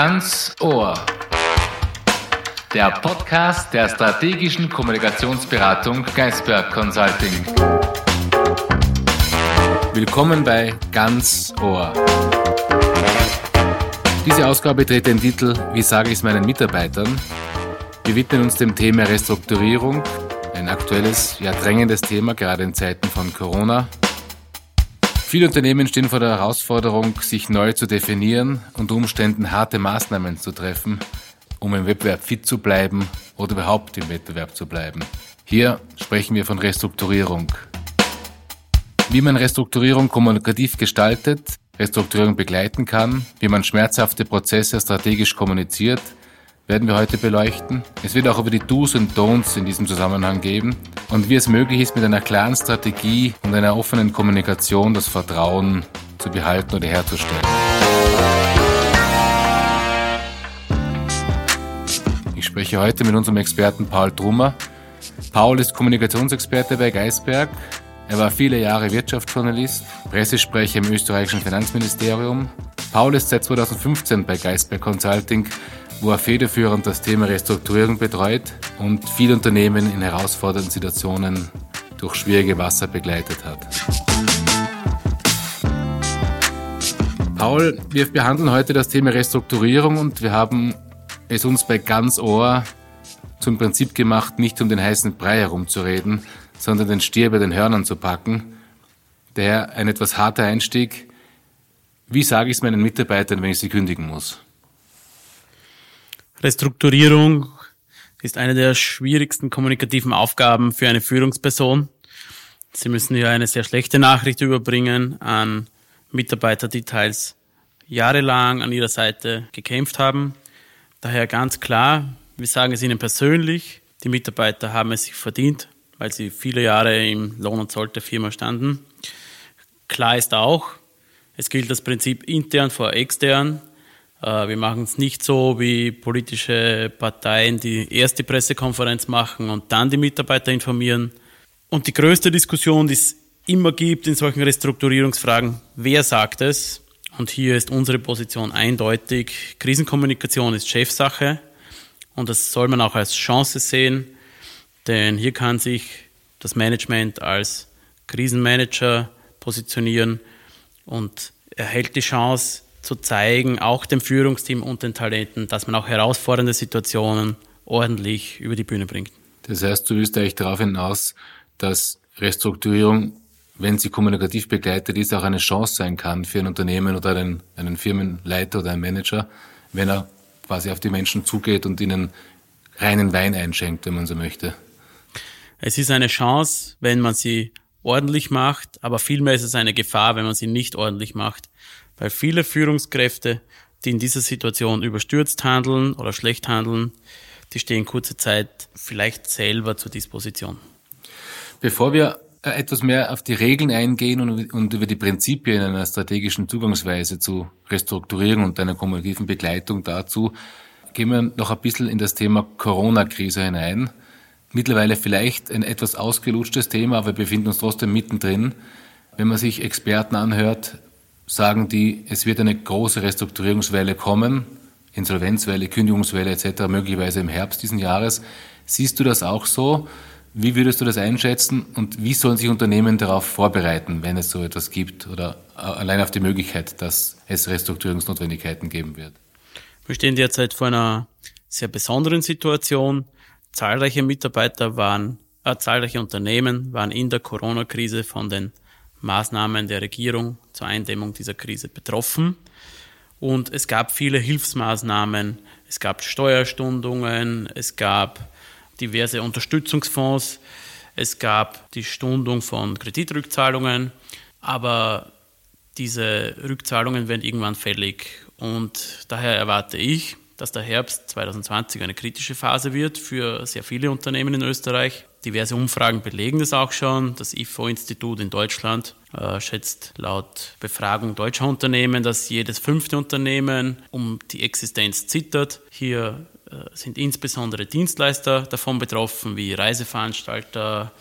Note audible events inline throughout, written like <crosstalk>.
Ganz Ohr. Der Podcast der strategischen Kommunikationsberatung Geisberg Consulting. Willkommen bei Ganz Ohr. Diese Ausgabe trägt den Titel Wie sage ich es meinen Mitarbeitern? Wir widmen uns dem Thema Restrukturierung, ein aktuelles, ja drängendes Thema, gerade in Zeiten von Corona. Viele Unternehmen stehen vor der Herausforderung, sich neu zu definieren und Umständen harte Maßnahmen zu treffen, um im Wettbewerb fit zu bleiben oder überhaupt im Wettbewerb zu bleiben. Hier sprechen wir von Restrukturierung. Wie man Restrukturierung kommunikativ gestaltet, Restrukturierung begleiten kann, wie man schmerzhafte Prozesse strategisch kommuniziert – werden wir heute beleuchten. Es wird auch über die Do's und Don'ts in diesem Zusammenhang geben und wie es möglich ist, mit einer klaren Strategie und einer offenen Kommunikation das Vertrauen zu behalten oder herzustellen. Ich spreche heute mit unserem Experten Paul Trummer. Paul ist Kommunikationsexperte bei Geisberg. Er war viele Jahre Wirtschaftsjournalist, Pressesprecher im österreichischen Finanzministerium. Paul ist seit 2015 bei Geisberg Consulting wo er federführend das Thema Restrukturierung betreut und viele Unternehmen in herausfordernden Situationen durch schwierige Wasser begleitet hat. Paul, wir behandeln heute das Thema Restrukturierung und wir haben es uns bei ganz Ohr zum Prinzip gemacht, nicht um den heißen Brei herumzureden, sondern den Stier bei den Hörnern zu packen. Daher ein etwas harter Einstieg. Wie sage ich es meinen Mitarbeitern, wenn ich sie kündigen muss? Restrukturierung ist eine der schwierigsten kommunikativen Aufgaben für eine Führungsperson. Sie müssen hier eine sehr schlechte Nachricht überbringen an Mitarbeiter, die teils jahrelang an ihrer Seite gekämpft haben. Daher ganz klar, wir sagen es Ihnen persönlich, die Mitarbeiter haben es sich verdient, weil sie viele Jahre im Lohn und Zoll der Firma standen. Klar ist auch, es gilt das Prinzip intern vor extern. Äh, wir machen es nicht so wie politische Parteien, die erst die Pressekonferenz machen und dann die Mitarbeiter informieren. Und die größte Diskussion, die es immer gibt in solchen Restrukturierungsfragen, wer sagt es? Und hier ist unsere Position eindeutig. Krisenkommunikation ist Chefsache und das soll man auch als Chance sehen, denn hier kann sich das Management als Krisenmanager positionieren und erhält die Chance, zu zeigen, auch dem Führungsteam und den Talenten, dass man auch herausfordernde Situationen ordentlich über die Bühne bringt. Das heißt, du willst eigentlich darauf hinaus, dass Restrukturierung, wenn sie kommunikativ begleitet ist, auch eine Chance sein kann für ein Unternehmen oder einen, einen Firmenleiter oder einen Manager, wenn er quasi auf die Menschen zugeht und ihnen reinen Wein einschenkt, wenn man so möchte. Es ist eine Chance, wenn man sie ordentlich macht, aber vielmehr ist es eine Gefahr, wenn man sie nicht ordentlich macht. Weil viele Führungskräfte, die in dieser Situation überstürzt handeln oder schlecht handeln, die stehen kurze Zeit vielleicht selber zur Disposition. Bevor wir äh, etwas mehr auf die Regeln eingehen und, über die Prinzipien einer strategischen Zugangsweise zu Restrukturierung und einer kommunikativen Begleitung dazu, gehen wir noch ein bisschen in das Thema Corona-Krise hinein. Mittlerweile vielleicht ein etwas ausgelutschtes Thema, aber wir befinden uns trotzdem mittendrin. Wenn man sich Experten anhört, sagen die, es wird eine große Restrukturierungswelle kommen, Insolvenzwelle, Kündigungswelle etc., möglicherweise im Herbst diesen Jahres. Siehst du das auch so? Wie würdest du das einschätzen und wie sollen sich Unternehmen darauf vorbereiten, wenn es so etwas gibt oder allein auf die Möglichkeit, dass es Restrukturierungsnotwendigkeiten geben wird? Wir stehen derzeit vor einer sehr besonderen Situation. Zahlreiche Mitarbeiter waren, äh, zahlreiche Unternehmen waren in der Corona-Krise von den Maßnahmen der Regierung zur Eindämmung dieser Krise betroffen. Und es gab viele Hilfsmaßnahmen, es gab Steuerstundungen, es gab diverse Unterstützungsfonds, es gab die Stundung von Kreditrückzahlungen, aber diese Rückzahlungen werden irgendwann fällig. Und daher erwarte ich, dass der Herbst 2020 eine kritische Phase wird für sehr viele Unternehmen in Österreich. Diverse Umfragen belegen das auch schon. Das IFO-Institut in Deutschland äh, schätzt laut Befragung deutscher Unternehmen, dass jedes fünfte Unternehmen um die Existenz zittert. Hier äh, sind insbesondere Dienstleister davon betroffen, wie Reiseveranstalter,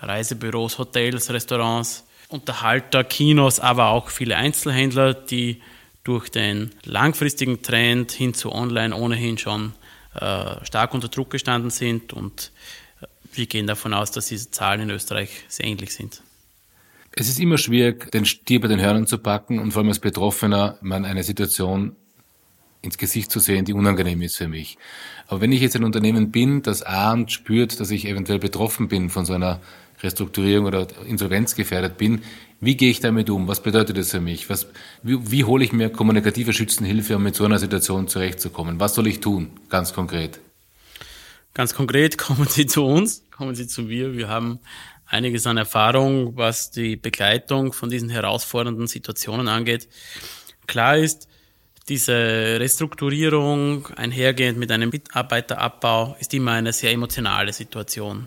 Reisebüros, Hotels, Restaurants, Unterhalter, Kinos, aber auch viele Einzelhändler, die durch den langfristigen Trend hin zu Online ohnehin schon äh, stark unter Druck gestanden sind und äh, wir gehen davon aus, dass diese Zahlen in Österreich sehr ähnlich sind. Es ist immer schwierig, den Stier bei den Hörnern zu packen und vor allem als Betroffener man eine Situation ins Gesicht zu sehen, die unangenehm ist für mich. Aber wenn ich jetzt ein Unternehmen bin, das ahnt, spürt, dass ich eventuell betroffen bin von so einer Restrukturierung oder Insolvenz gefährdet bin, wie gehe ich damit um? Was bedeutet das für mich? Was, wie, wie hole ich mir kommunikative Schützenhilfe, um mit so einer Situation zurechtzukommen? Was soll ich tun, ganz konkret? Ganz konkret <laughs> kommen Sie zu uns, kommen Sie zu mir. Wir haben einiges an Erfahrung, was die Begleitung von diesen herausfordernden Situationen angeht. Klar ist, diese Restrukturierung einhergehend mit einem Mitarbeiterabbau ist immer eine sehr emotionale Situation.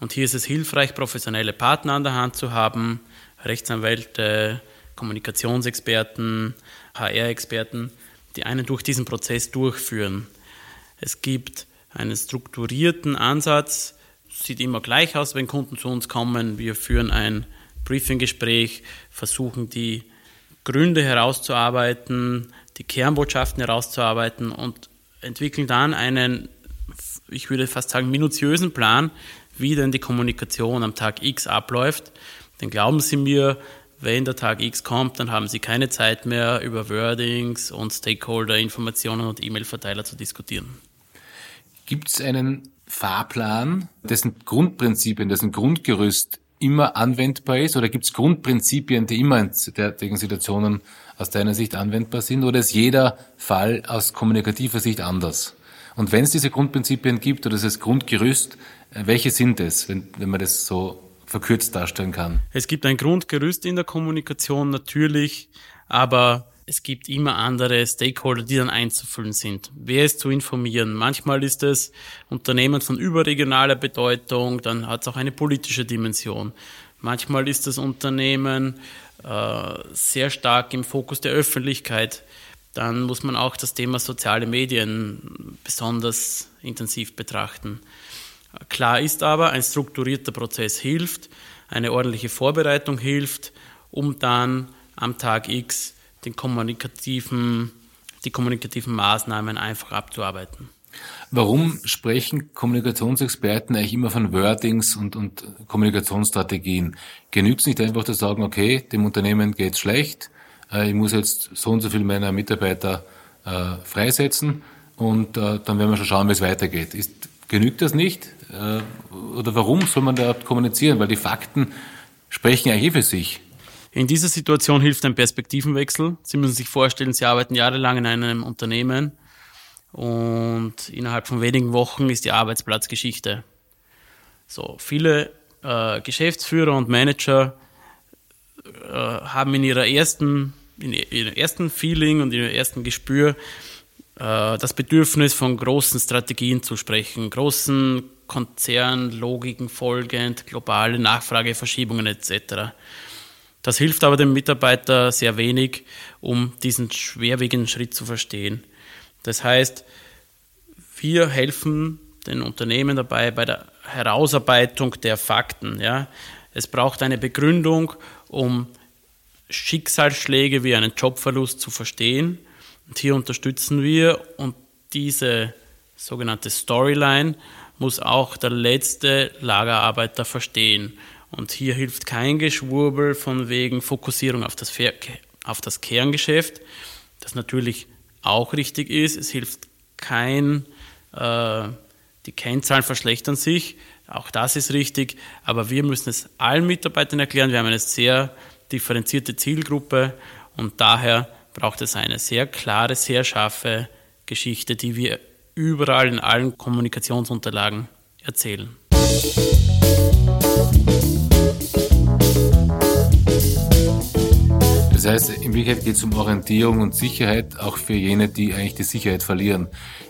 Und hier ist es hilfreich, professionelle Partner an der Hand zu haben, Rechtsanwälte, Kommunikationsexperten, HR-Experten, die einen durch diesen Prozess durchführen. Es gibt einen strukturierten Ansatz, sieht immer gleich aus, wenn Kunden zu uns kommen. Wir führen ein Briefinggespräch, versuchen die Gründe herauszuarbeiten, die Kernbotschaften herauszuarbeiten und entwickeln dann einen, ich würde fast sagen, minutiösen Plan, wie denn die Kommunikation am Tag X abläuft. Denn glauben Sie mir, wenn der Tag X kommt, dann haben Sie keine Zeit mehr, über Wordings und Stakeholder-Informationen und E-Mail-Verteiler zu diskutieren. Gibt es einen Fahrplan, dessen Grundprinzipien, dessen Grundgerüst immer anwendbar ist? Oder gibt es Grundprinzipien, die immer in derartigen Situationen aus deiner Sicht anwendbar sind? Oder ist jeder Fall aus kommunikativer Sicht anders? Und wenn es diese Grundprinzipien gibt oder dieses Grundgerüst, welche sind es, wenn, wenn man das so verkürzt darstellen kann? Es gibt ein Grundgerüst in der Kommunikation natürlich, aber es gibt immer andere Stakeholder, die dann einzufüllen sind. Wer ist zu informieren? Manchmal ist es Unternehmen von überregionaler Bedeutung, dann hat es auch eine politische Dimension. Manchmal ist das Unternehmen äh, sehr stark im Fokus der Öffentlichkeit. Dann muss man auch das Thema soziale Medien besonders intensiv betrachten. Klar ist aber, ein strukturierter Prozess hilft, eine ordentliche Vorbereitung hilft, um dann am Tag X den kommunikativen, die kommunikativen Maßnahmen einfach abzuarbeiten. Warum sprechen Kommunikationsexperten eigentlich immer von Wordings und, und Kommunikationsstrategien? Genügt es nicht einfach zu sagen, okay, dem Unternehmen geht's schlecht, äh, ich muss jetzt so und so viel meiner Mitarbeiter äh, freisetzen und äh, dann werden wir schon schauen, wie es weitergeht. Ist, genügt das nicht? Äh, oder warum soll man da kommunizieren? Weil die Fakten sprechen eigentlich für sich. In dieser Situation hilft ein Perspektivenwechsel. Sie müssen sich vorstellen, Sie arbeiten jahrelang in einem Unternehmen und innerhalb von wenigen Wochen ist die Arbeitsplatzgeschichte. So, viele äh, Geschäftsführer und Manager äh, haben in ihrer ersten, in ihrem ersten Feeling und in ihrem ersten Gespür das Bedürfnis von großen Strategien zu sprechen, großen Konzernlogiken folgend, globale Nachfrageverschiebungen etc. Das hilft aber dem Mitarbeiter sehr wenig, um diesen schwerwiegenden Schritt zu verstehen. Das heißt, wir helfen den Unternehmen dabei bei der Herausarbeitung der Fakten. Ja. Es braucht eine Begründung, um Schicksalsschläge wie einen Jobverlust zu verstehen. Und hier unterstützen wir und diese sogenannte Storyline muss auch der letzte Lagerarbeiter verstehen. Und hier hilft kein Geschwurbel von wegen Fokussierung auf das, auf das Kerngeschäft, das natürlich auch richtig ist. Es hilft kein, äh, die Kennzahlen verschlechtern sich, auch das ist richtig, aber wir müssen es allen Mitarbeitern erklären. Wir haben eine sehr differenzierte Zielgruppe und daher braucht es eine sehr klare, sehr scharfe Geschichte, die wir überall in allen Kommunikationsunterlagen erzählen. Das heißt, in Wirklichkeit geht es um Orientierung und Sicherheit, auch für jene, die eigentlich die Sicherheit verlieren.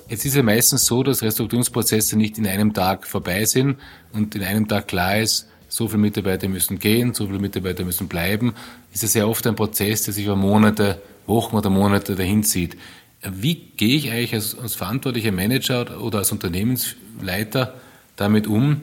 Jetzt ist ja meistens so, dass Restrukturierungsprozesse nicht in einem Tag vorbei sind und in einem Tag klar ist, so viele Mitarbeiter müssen gehen, so viele Mitarbeiter müssen bleiben. Ist ja sehr oft ein Prozess, der sich über Monate, Wochen oder Monate dahin zieht. Wie gehe ich eigentlich als, als verantwortlicher Manager oder als Unternehmensleiter damit um,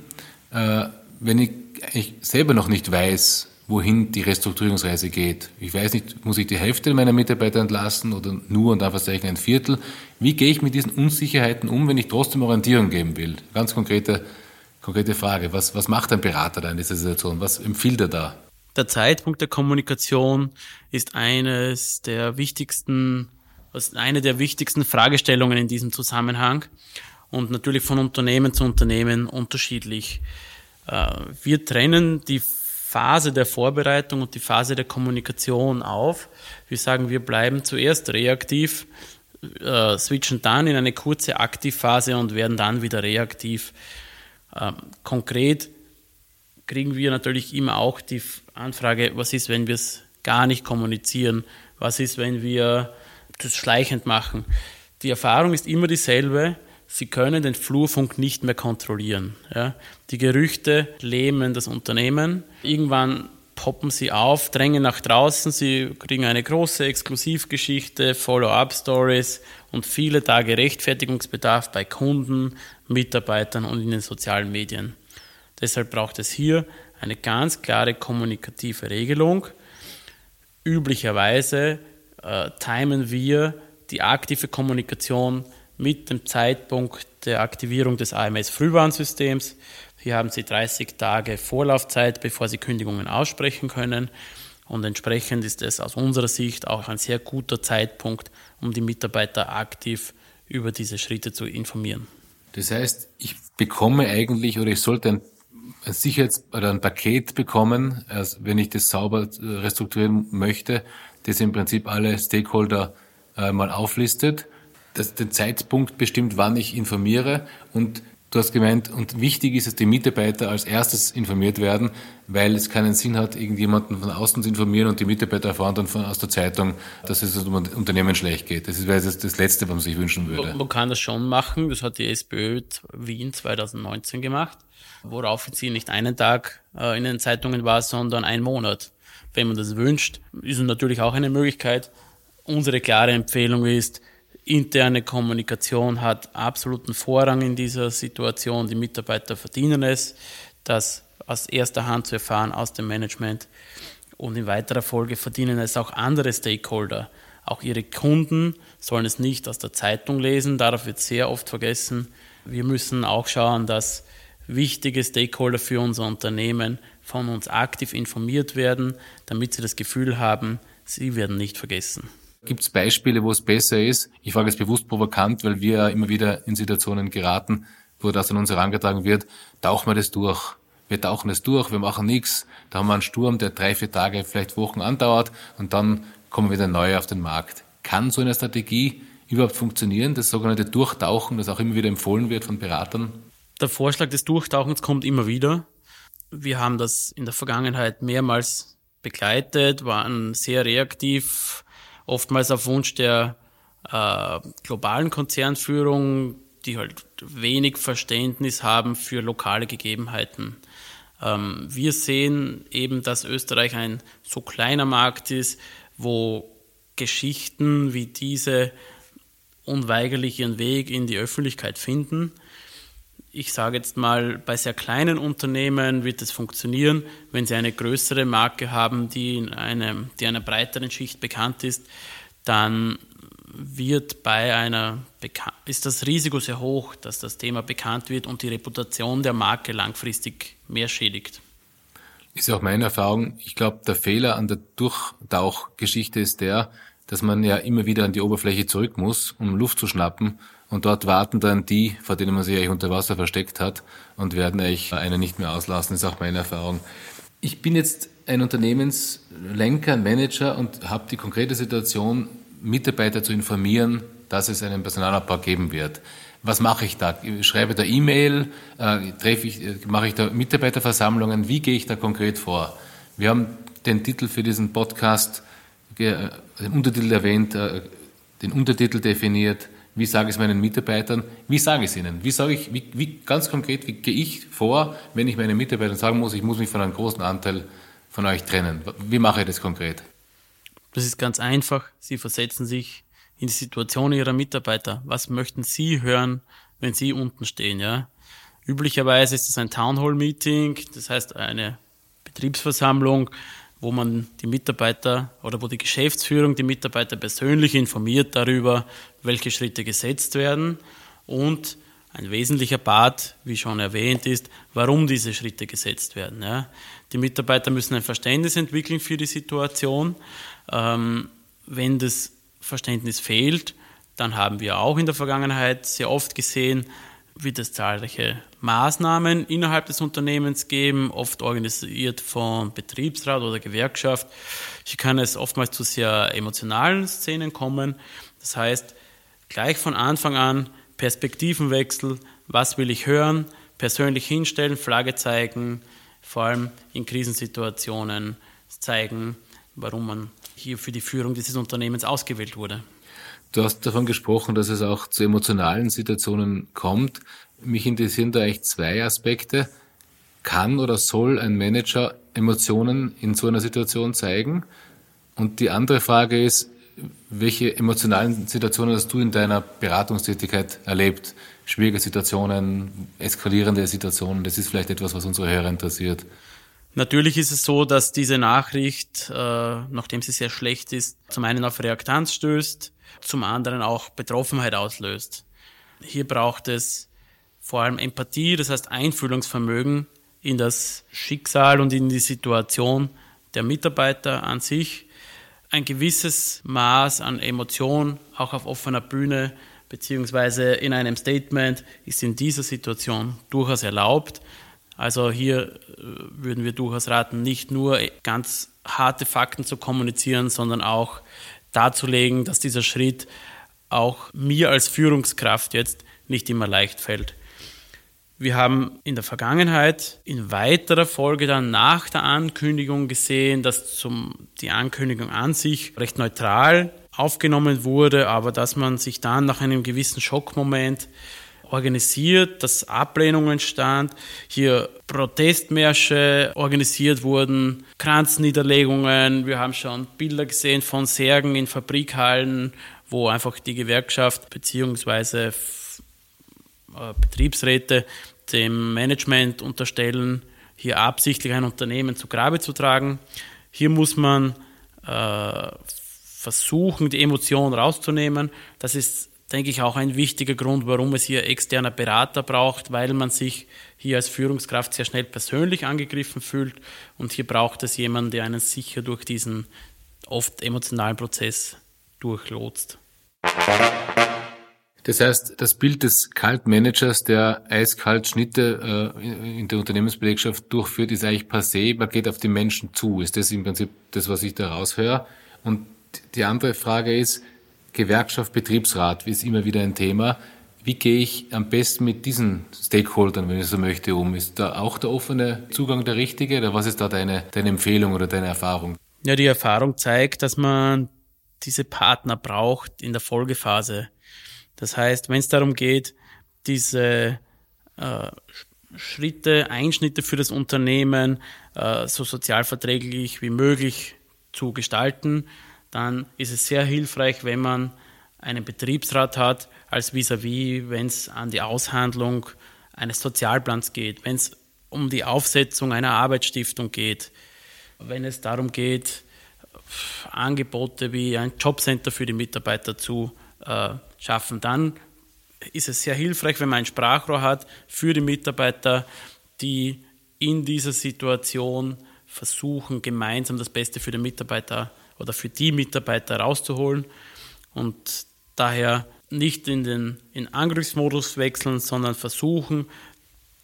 äh, wenn ich eigentlich selber noch nicht weiß, wohin die Restrukturierungsreise geht. Ich weiß nicht, muss ich die Hälfte meiner Mitarbeiter entlassen oder nur und einfach ein Viertel? Wie gehe ich mit diesen Unsicherheiten um, wenn ich trotzdem Orientierung geben will? Ganz konkrete, konkrete Frage. Was, was macht ein Berater da in dieser Situation? Was empfiehlt er da? Der Zeitpunkt der Kommunikation ist eines der wichtigsten, eine der wichtigsten Fragestellungen in diesem Zusammenhang und natürlich von Unternehmen zu Unternehmen unterschiedlich. Äh, wir trennen die Phase der Vorbereitung und die Phase der Kommunikation auf. Wir sagen, wir bleiben zuerst reaktiv, äh, switchen dann in eine kurze Aktivphase und werden dann wieder reaktiv. Ähm, konkret kriegen wir natürlich immer auch die Anfrage, was ist, wenn wir es gar nicht kommunizieren? Was ist, wenn wir das schleichend machen? Die Erfahrung ist immer dieselbe. Sie können den Flurfunk nicht mehr kontrollieren. Ja. Die Gerüchte lähmen das Unternehmen. Irgendwann poppen sie auf, drängen nach draußen, sie kriegen eine große Exklusivgeschichte, Follow-up-Stories und viele Tage Rechtfertigungsbedarf bei Kunden, Mitarbeitern und in den sozialen Medien. Deshalb braucht es hier eine ganz klare kommunikative Regelung. Üblicherweise äh, timen wir die aktive Kommunikation mit dem Zeitpunkt der Aktivierung des AMS-Frühwarnsystems. Hier haben Sie 30 Tage Vorlaufzeit, bevor Sie Kündigungen aussprechen können. Und entsprechend ist es aus unserer Sicht auch ein sehr guter Zeitpunkt, um die Mitarbeiter aktiv über diese Schritte zu informieren. Das heißt, ich bekomme eigentlich oder ich sollte ein, ein Sicherheits- oder ein Paket bekommen, also wenn ich das sauber äh, restrukturieren möchte, das im Prinzip alle Stakeholder äh, mal auflistet das, den Zeitpunkt bestimmt, wann ich informiere. Und du hast gemeint, und wichtig ist, dass die Mitarbeiter als erstes informiert werden, weil es keinen Sinn hat, irgendjemanden von außen zu informieren und die Mitarbeiter erfahren dann von, aus der Zeitung, dass es dem Unternehmen schlecht geht. Das wäre das, das Letzte, was man sich wünschen würde. Man kann das schon machen. Das hat die SPÖ Wien 2019 gemacht, worauf sie nicht einen Tag äh, in den Zeitungen war, sondern einen Monat. Wenn man das wünscht, ist natürlich auch eine Möglichkeit. Unsere klare Empfehlung ist, Interne Kommunikation hat absoluten Vorrang in dieser Situation. Die Mitarbeiter verdienen es, das aus erster Hand zu erfahren aus dem Management. Und in weiterer Folge verdienen es auch andere Stakeholder. Auch ihre Kunden sollen es nicht aus der Zeitung lesen. Darauf wird sehr oft vergessen. Wir müssen auch schauen, dass wichtige Stakeholder für unser Unternehmen von uns aktiv informiert werden, damit sie das Gefühl haben, sie werden nicht vergessen. Gibt es Beispiele, wo es besser ist? Ich frage jetzt bewusst provokant, weil wir immer wieder in Situationen geraten, wo das an uns herangetragen wird, tauchen wir das durch. Wir tauchen es durch, wir machen nichts. Da haben wir einen Sturm, der drei, vier Tage, vielleicht Wochen andauert und dann kommen wieder neue auf den Markt. Kann so eine Strategie überhaupt funktionieren, das sogenannte Durchtauchen, das auch immer wieder empfohlen wird von Beratern? Der Vorschlag des Durchtauchens kommt immer wieder. Wir haben das in der Vergangenheit mehrmals begleitet, waren sehr reaktiv, oftmals auf Wunsch der äh, globalen Konzernführung, die halt wenig Verständnis haben für lokale Gegebenheiten. Ähm, wir sehen eben, dass Österreich ein so kleiner Markt ist, wo Geschichten wie diese unweigerlich ihren Weg in die Öffentlichkeit finden. Ich sage jetzt mal, bei sehr kleinen Unternehmen wird es funktionieren, wenn sie eine größere Marke haben, die in einem, die einer breiteren Schicht bekannt ist, dann wird bei einer ist das Risiko sehr hoch, dass das Thema bekannt wird und die Reputation der Marke langfristig mehr schädigt. Ist ja auch meine Erfahrung. Ich glaube, der Fehler an der Durchtauchgeschichte ist der, dass man ja immer wieder an die Oberfläche zurück muss, um Luft zu schnappen. Und dort warten dann die, vor denen man sich eigentlich unter Wasser versteckt hat und werden eigentlich einen nicht mehr auslassen. Ist auch meine Erfahrung. Ich bin jetzt ein Unternehmenslenker, ein Manager und habe die konkrete Situation, Mitarbeiter zu informieren, dass es einen Personalabbau geben wird. Was mache ich da? Schreibe da E-Mail, äh, treffe ich, äh, mache ich da Mitarbeiterversammlungen? Wie gehe ich da konkret vor? Wir haben den Titel für diesen Podcast, äh, den Untertitel erwähnt, äh, den Untertitel definiert. Wie sage ich es meinen Mitarbeitern? Wie sage ich es ihnen? Wie sage ich, wie, wie ganz konkret, wie gehe ich vor, wenn ich meinen Mitarbeitern sagen muss, ich muss mich von einem großen Anteil von euch trennen? Wie mache ich das konkret? Das ist ganz einfach. Sie versetzen sich in die Situation ihrer Mitarbeiter. Was möchten Sie hören, wenn Sie unten stehen, ja? Üblicherweise ist es ein Town Hall Meeting, das heißt eine Betriebsversammlung, wo man die Mitarbeiter oder wo die Geschäftsführung die Mitarbeiter persönlich informiert darüber, welche Schritte gesetzt werden und ein wesentlicher Part, wie schon erwähnt ist, warum diese Schritte gesetzt werden. Ja. Die Mitarbeiter müssen ein Verständnis entwickeln für die Situation. Ähm, wenn das Verständnis fehlt, dann haben wir auch in der Vergangenheit sehr oft gesehen, wird es zahlreiche Maßnahmen innerhalb des Unternehmens geben, oft organisiert von Betriebsrat oder Gewerkschaft. Hier kann es oftmals zu sehr emotionalen Szenen kommen. Das heißt, gleich von Anfang an Perspektivenwechsel, was will ich hören, persönlich hinstellen, Flagge zeigen, vor allem in Krisensituationen zeigen, warum man hier für die Führung dieses Unternehmens ausgewählt wurde. Du hast davon gesprochen, dass es auch zu emotionalen Situationen kommt. Mich interessieren da eigentlich zwei Aspekte. Kann oder soll ein Manager Emotionen in so einer Situation zeigen? Und die andere Frage ist, welche emotionalen Situationen hast du in deiner Beratungstätigkeit erlebt? Schwierige Situationen, eskalierende Situationen, das ist vielleicht etwas, was unsere Hörer interessiert. Natürlich ist es so, dass diese Nachricht, äh, nachdem sie sehr schlecht ist, zum einen auf Reaktanz stößt, zum anderen auch Betroffenheit auslöst. Hier braucht es vor allem Empathie, das heißt Einfühlungsvermögen in das Schicksal und in die Situation der Mitarbeiter an sich, ein gewisses Maß an Emotion auch auf offener Bühne beziehungsweise in einem Statement ist in dieser Situation durchaus erlaubt. Also hier äh, würden wir durchaus raten, nicht nur ganz harte Fakten zu kommunizieren, sondern auch darzulegen, dass dieser Schritt auch mir als Führungskraft jetzt nicht immer leicht fällt. Wir haben in der Vergangenheit in weiterer Folge dann nach der Ankündigung gesehen, dass zum, die Ankündigung an sich recht neutral aufgenommen wurde, aber dass man sich dann nach einem gewissen Schockmoment organisiert, dass Ablehnung entstand, hier Protestmärsche organisiert wurden, Kranzniederlegungen, wir haben schon Bilder gesehen von Särgen in Fabrikhallen, wo einfach die Gewerkschaft beziehungsweise äh, Betriebsräte dem Management unterstellen, hier absichtlich ein Unternehmen zu Grabe zu tragen. Hier muss man äh, versuchen, die Emotion rauszunehmen. Das ist denke ich, auch ein wichtiger Grund, warum es hier externer Berater braucht, weil man sich hier als Führungskraft sehr schnell persönlich angegriffen fühlt und hier braucht es jemanden, der einen sicher durch diesen oft emotionalen Prozess durchlotst. Das heißt, das Bild des Kaltmanagers, der eiskalt Schnitte äh, in der Unternehmensbelegschaft durchführt, ist eigentlich passé. Man geht auf die Menschen zu. Ist das im Prinzip das, was ich da raushöre? Und die andere Frage ist, Gewerkschaft, Betriebsrat ist immer wieder ein Thema. Wie gehe ich am besten mit diesen Stakeholdern, wenn ich so möchte, um? Ist da auch der offene Zugang der richtige oder was ist da deine, deine Empfehlung oder deine Erfahrung? Ja, die Erfahrung zeigt, dass man diese Partner braucht in der Folgephase. Das heißt, wenn es darum geht, diese äh, Schritte, Einschnitte für das Unternehmen äh, so sozialverträglich wie möglich zu gestalten, dann ist es sehr hilfreich, wenn man einen Betriebsrat hat, als vis-à-vis, wenn es an die Aushandlung eines Sozialplans geht, wenn es um die Aufsetzung einer Arbeitsstiftung geht, wenn es darum geht, Angebote wie ein Jobcenter für die Mitarbeiter zu äh, schaffen, dann ist es sehr hilfreich, wenn man ein Sprachrohr hat für die Mitarbeiter, die in dieser Situation versuchen, gemeinsam das Beste für den Mitarbeiter zu oder für die Mitarbeiter rauszuholen und daher nicht in den in Angriffsmodus wechseln, sondern versuchen,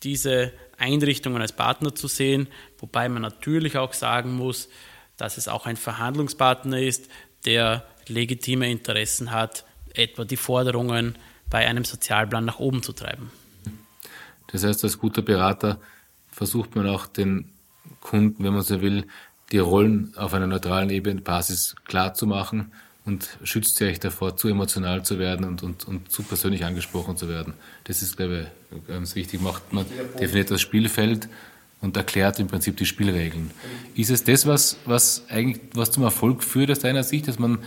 diese Einrichtungen als Partner zu sehen, wobei man natürlich auch sagen muss, dass es auch ein Verhandlungspartner ist, der legitime Interessen hat, etwa die Forderungen bei einem Sozialplan nach oben zu treiben. Das heißt, als guter Berater versucht man auch den Kunden, wenn man so will, die Rollen auf einer neutralen Ebene Basis klar zu machen und schützt sie euch davor, zu emotional zu werden und, und, und zu persönlich angesprochen zu werden. Das ist, glaube ich, ganz wichtig. Macht man definiert das Spielfeld und erklärt im Prinzip die Spielregeln. Ist es das, was, was eigentlich was zum Erfolg führt aus deiner Sicht, dass man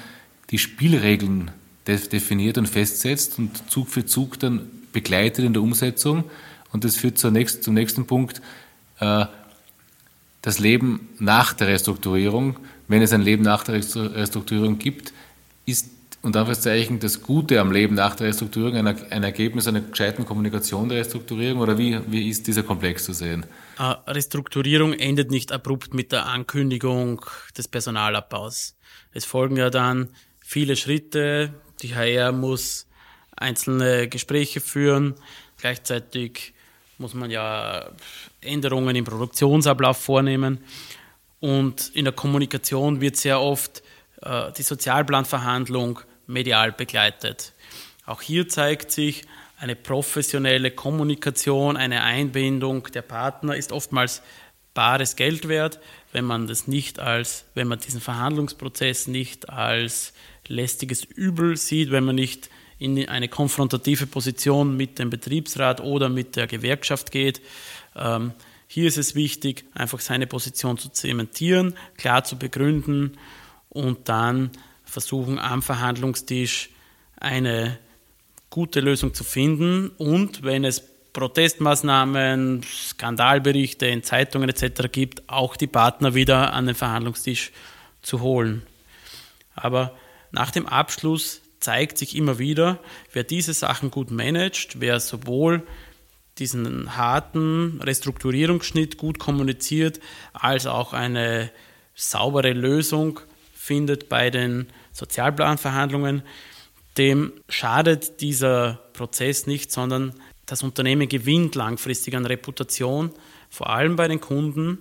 die Spielregeln definiert und festsetzt und Zug für Zug dann begleitet in der Umsetzung? Und das führt nächsten, zum nächsten Punkt. Äh, das Leben nach der Restrukturierung, wenn es ein Leben nach der Restrukturierung gibt, ist und Anführungszeichen das Gute am Leben nach der Restrukturierung ein, ein Ergebnis einer gescheiten Kommunikation der Restrukturierung oder wie, wie ist dieser Komplex zu sehen? Äh, Restrukturierung endet nicht abrupt mit der Ankündigung des Personalabbaus. Es folgen ja dann viele Schritte. Die HR muss einzelne Gespräche führen. Gleichzeitig muss man ja Änderungen im Produktionsablauf vornehmen. Und in der Kommunikation wird sehr oft äh, die Sozialplanverhandlung medial begleitet. Auch hier zeigt sich, eine professionelle Kommunikation, eine Einbindung der Partner ist oftmals bares Geld wert, wenn man das nicht als, wenn man diesen Verhandlungsprozess nicht als lästiges Übel sieht, wenn man nicht in eine konfrontative Position mit dem Betriebsrat oder mit der Gewerkschaft geht. Ähm, hier ist es wichtig, einfach seine Position zu zementieren, klar zu begründen und dann versuchen am Verhandlungstisch eine gute Lösung zu finden. Und wenn es Protestmaßnahmen, Skandalberichte in Zeitungen etc. gibt, auch die Partner wieder an den Verhandlungstisch zu holen. Aber nach dem Abschluss zeigt sich immer wieder, wer diese Sachen gut managt, wer sowohl diesen harten Restrukturierungsschnitt gut kommuniziert, als auch eine saubere Lösung findet bei den Sozialplanverhandlungen, dem schadet dieser Prozess nicht, sondern das Unternehmen gewinnt langfristig an Reputation, vor allem bei den Kunden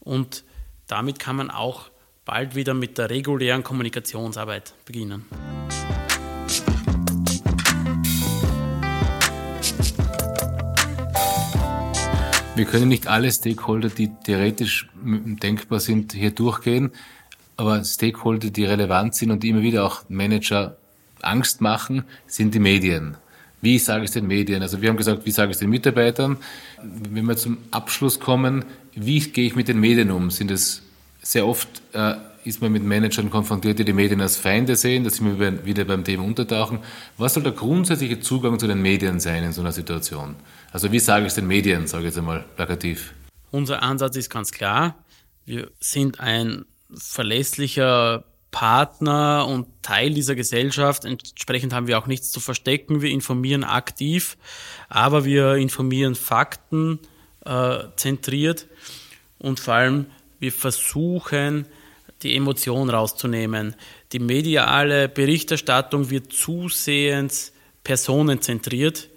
und damit kann man auch bald wieder mit der regulären Kommunikationsarbeit beginnen. Wir können nicht alle Stakeholder, die theoretisch denkbar sind, hier durchgehen, aber Stakeholder, die relevant sind und immer wieder auch Manager Angst machen, sind die Medien. Wie sage ich es den Medien? Also wir haben gesagt, wie sage ich es den Mitarbeitern? Wenn wir zum Abschluss kommen, wie gehe ich mit den Medien um? Sind es sehr oft äh, ist man mit Managern konfrontiert, die die Medien als Feinde sehen. Da sind wir wieder beim Thema Untertauchen. Was soll der grundsätzliche Zugang zu den Medien sein in so einer Situation? Also wie sage ich es den Medien, sage ich jetzt einmal plakativ? Unser Ansatz ist ganz klar. Wir sind ein verlässlicher Partner und Teil dieser Gesellschaft. Entsprechend haben wir auch nichts zu verstecken. Wir informieren aktiv, aber wir informieren Fakten äh, und vor allem wir versuchen, die Emotion rauszunehmen. Die mediale Berichterstattung wird zusehends personenzentriert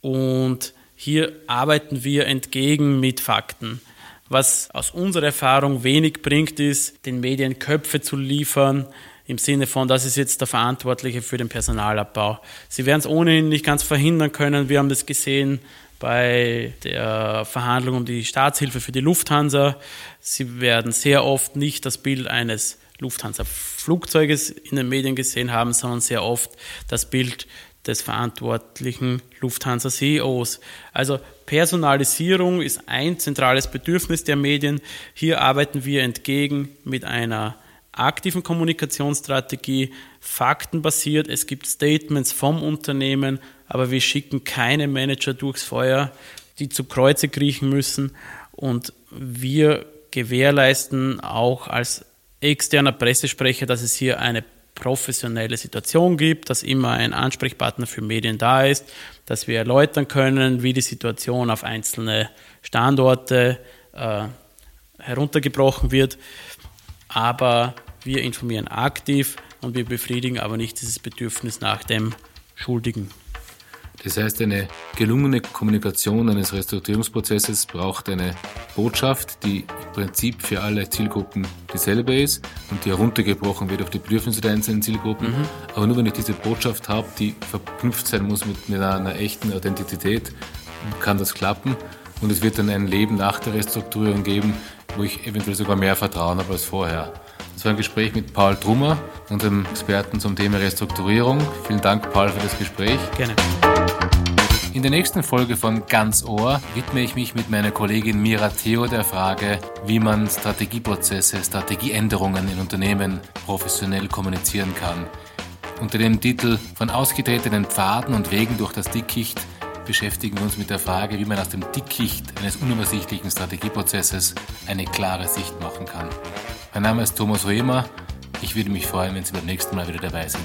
und hier arbeiten wir entgegen mit Fakten. Was aus unserer Erfahrung wenig bringt, ist, den Medien Köpfe zu liefern, im Sinne von, das ist jetzt der Verantwortliche für den Personalabbau. Sie werden es ohnehin nicht ganz verhindern können. Wir haben das gesehen bei der Verhandlung um die Staatshilfe für die Lufthansa. Sie werden sehr oft nicht das Bild eines Lufthansa-Flugzeuges in den Medien gesehen haben, sondern sehr oft das Bild des verantwortlichen Lufthansa-CEOs. Also Personalisierung ist ein zentrales Bedürfnis der Medien. Hier arbeiten wir entgegen mit einer aktiven Kommunikationsstrategie, faktenbasiert. Es gibt Statements vom Unternehmen, aber wir schicken keine Manager durchs Feuer, die zu Kreuze kriechen müssen. Und wir gewährleisten auch als externer Pressesprecher, dass es hier eine professionelle Situation gibt, dass immer ein Ansprechpartner für Medien da ist, dass wir erläutern können, wie die Situation auf einzelne Standorte äh, heruntergebrochen wird. Aber wir informieren aktiv und wir befriedigen aber nicht dieses Bedürfnis nach dem Schuldigen. Das heißt, eine gelungene Kommunikation eines Restrukturierungsprozesses braucht eine Botschaft, die im Prinzip für alle Zielgruppen dieselbe ist und die heruntergebrochen wird auf die Bedürfnisse der einzelnen Zielgruppen. Mhm. Aber nur wenn ich diese Botschaft habe, die verknüpft sein muss mit einer, einer echten Authentizität, kann das klappen. Und es wird dann ein Leben nach der Restrukturierung geben, wo ich eventuell sogar mehr Vertrauen habe als vorher. Das war ein Gespräch mit Paul Trummer, unserem Experten zum Thema Restrukturierung. Vielen Dank, Paul, für das Gespräch. Gerne. In der nächsten Folge von Ganz Ohr widme ich mich mit meiner Kollegin Mira Theo der Frage, wie man Strategieprozesse, Strategieänderungen in Unternehmen professionell kommunizieren kann. Unter dem Titel Von ausgetretenen Pfaden und Wegen durch das Dickicht beschäftigen wir uns mit der Frage, wie man aus dem Dickicht eines unübersichtlichen Strategieprozesses eine klare Sicht machen kann. Mein Name ist Thomas Römer. Ich würde mich freuen, wenn Sie beim nächsten Mal wieder dabei sind.